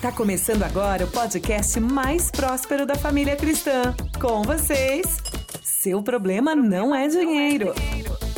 Tá começando agora o podcast mais próspero da família cristã. Com vocês, seu problema não é dinheiro.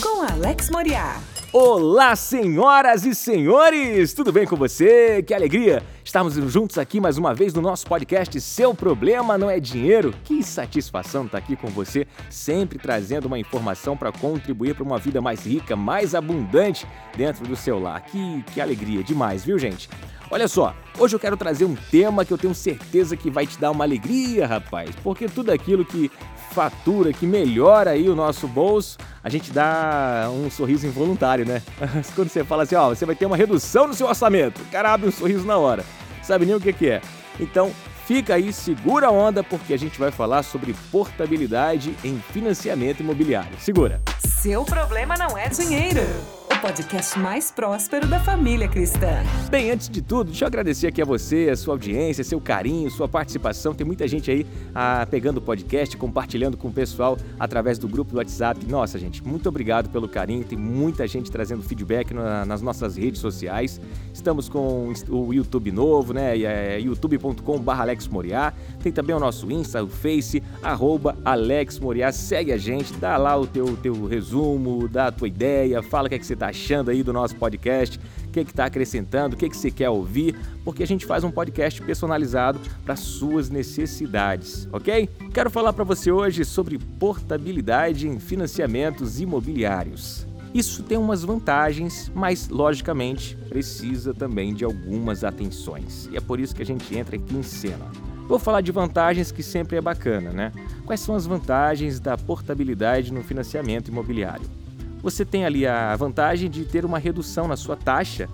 Com Alex Moriá. Olá, senhoras e senhores! Tudo bem com você? Que alegria estarmos juntos aqui mais uma vez no nosso podcast Seu Problema Não é Dinheiro. Que satisfação estar aqui com você, sempre trazendo uma informação para contribuir para uma vida mais rica, mais abundante dentro do seu lar. Que, que alegria demais, viu, gente? Olha só, hoje eu quero trazer um tema que eu tenho certeza que vai te dar uma alegria, rapaz, porque tudo aquilo que fatura, que melhora aí o nosso bolso, a gente dá um sorriso involuntário, né? Quando você fala assim, ó, você vai ter uma redução no seu orçamento, o cara abre um sorriso na hora, sabe nem o que, que é. Então, fica aí, segura a onda, porque a gente vai falar sobre portabilidade em financiamento imobiliário. Segura! Seu problema não é dinheiro podcast mais próspero da família cristã. Bem, antes de tudo, deixa eu agradecer aqui a você, a sua audiência, seu carinho, sua participação. Tem muita gente aí ah, pegando o podcast, compartilhando com o pessoal através do grupo do WhatsApp. Nossa, gente, muito obrigado pelo carinho. Tem muita gente trazendo feedback na, nas nossas redes sociais. Estamos com o YouTube novo, né? É youtube.com.br Alex Moriá. Tem também o nosso Insta, o Face, arroba Alex Moriá. Segue a gente, dá lá o teu, teu resumo, dá a tua ideia, fala o que, é que você está achando aí do nosso podcast, o que está acrescentando, o que, que você quer ouvir, porque a gente faz um podcast personalizado para suas necessidades, ok? Quero falar para você hoje sobre portabilidade em financiamentos imobiliários. Isso tem umas vantagens, mas logicamente precisa também de algumas atenções. E é por isso que a gente entra aqui em cena. Vou falar de vantagens que sempre é bacana, né? Quais são as vantagens da portabilidade no financiamento imobiliário? Você tem ali a vantagem de ter uma redução na sua taxa.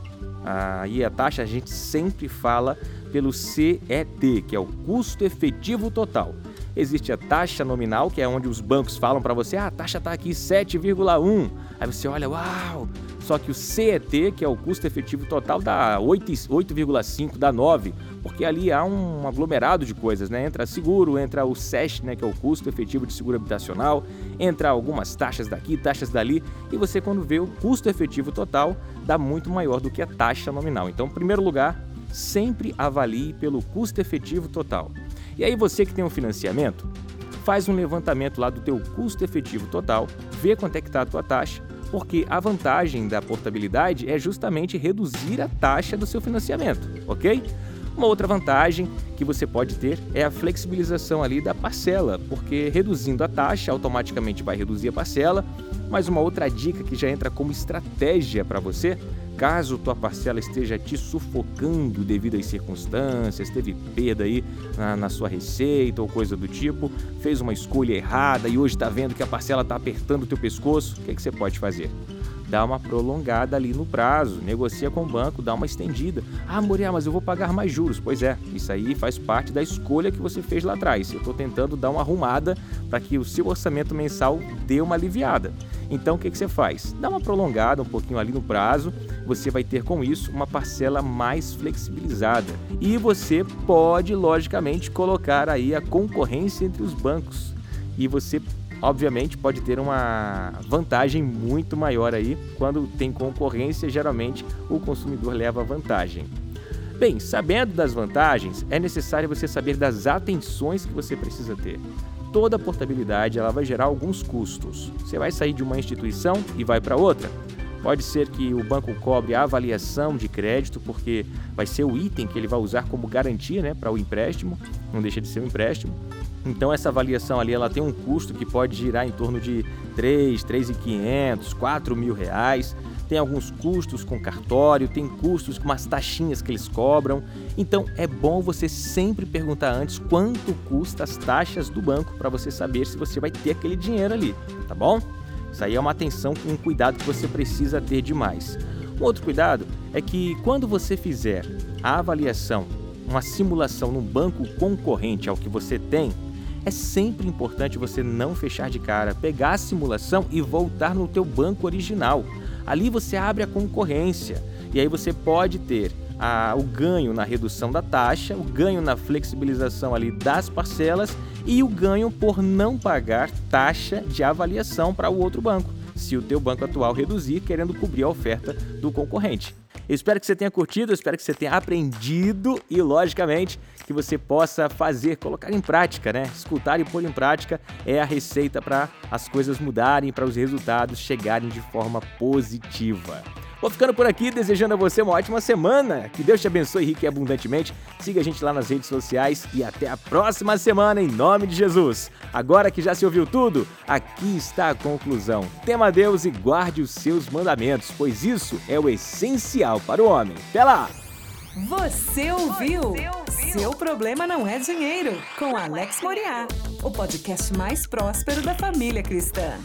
Aí a taxa a gente sempre fala pelo CET, que é o custo efetivo total. Existe a taxa nominal, que é onde os bancos falam para você, ah, a taxa está aqui 7,1. Aí você olha, uau! Só que o CET, que é o custo efetivo total, dá 8,5, dá 9, porque ali há um aglomerado de coisas, né? Entra seguro, entra o SESH, né, que é o custo efetivo de seguro habitacional, entra algumas taxas daqui, taxas dali, e você quando vê o custo efetivo total, dá muito maior do que a taxa nominal. Então, em primeiro lugar, sempre avalie pelo custo efetivo total. E aí você que tem um financiamento, faz um levantamento lá do teu custo efetivo total, vê quanto é que está a tua taxa, porque a vantagem da portabilidade é justamente reduzir a taxa do seu financiamento, ok? Uma outra vantagem que você pode ter é a flexibilização ali da parcela, porque reduzindo a taxa automaticamente vai reduzir a parcela. Mas uma outra dica que já entra como estratégia para você Caso tua parcela esteja te sufocando devido às circunstâncias, teve perda aí na, na sua receita ou coisa do tipo, fez uma escolha errada e hoje está vendo que a parcela está apertando o teu pescoço, o que, é que você pode fazer? Dá uma prolongada ali no prazo, negocia com o banco, dá uma estendida. Ah, Moriá, mas eu vou pagar mais juros. Pois é, isso aí faz parte da escolha que você fez lá atrás. Eu estou tentando dar uma arrumada para que o seu orçamento mensal dê uma aliviada. Então o que, que você faz? Dá uma prolongada um pouquinho ali no prazo, você vai ter com isso uma parcela mais flexibilizada. E você pode, logicamente, colocar aí a concorrência entre os bancos. E você obviamente pode ter uma vantagem muito maior aí. Quando tem concorrência, geralmente o consumidor leva vantagem. Bem, sabendo das vantagens, é necessário você saber das atenções que você precisa ter. Toda portabilidade ela vai gerar alguns custos. Você vai sair de uma instituição e vai para outra. Pode ser que o banco cobre a avaliação de crédito, porque vai ser o item que ele vai usar como garantia né, para o empréstimo, não deixa de ser um empréstimo. Então essa avaliação ali ela tem um custo que pode girar em torno de 3, 3.500, 4 mil reais. Tem alguns custos com cartório, tem custos com umas taxinhas que eles cobram. Então é bom você sempre perguntar antes quanto custa as taxas do banco para você saber se você vai ter aquele dinheiro ali, tá bom? Isso aí é uma atenção, um cuidado que você precisa ter demais. Um outro cuidado é que quando você fizer a avaliação, uma simulação no banco concorrente ao que você tem, é sempre importante você não fechar de cara, pegar a simulação e voltar no teu banco original. Ali você abre a concorrência e aí você pode ter a, o ganho na redução da taxa, o ganho na flexibilização ali das parcelas e o ganho por não pagar taxa de avaliação para o outro banco, se o teu banco atual reduzir querendo cobrir a oferta do concorrente. Espero que você tenha curtido, espero que você tenha aprendido e, logicamente, que você possa fazer, colocar em prática, né? Escutar e pôr em prática é a receita para as coisas mudarem, para os resultados chegarem de forma positiva. Vou ficando por aqui, desejando a você uma ótima semana. Que Deus te abençoe e abundantemente. Siga a gente lá nas redes sociais e até a próxima semana, em nome de Jesus. Agora que já se ouviu tudo, aqui está a conclusão. Tema Deus e guarde os seus mandamentos, pois isso é o essencial para o homem. Até lá! Você ouviu? Você ouviu? Seu problema não é dinheiro, com Alex Moriá, o podcast mais próspero da família cristã.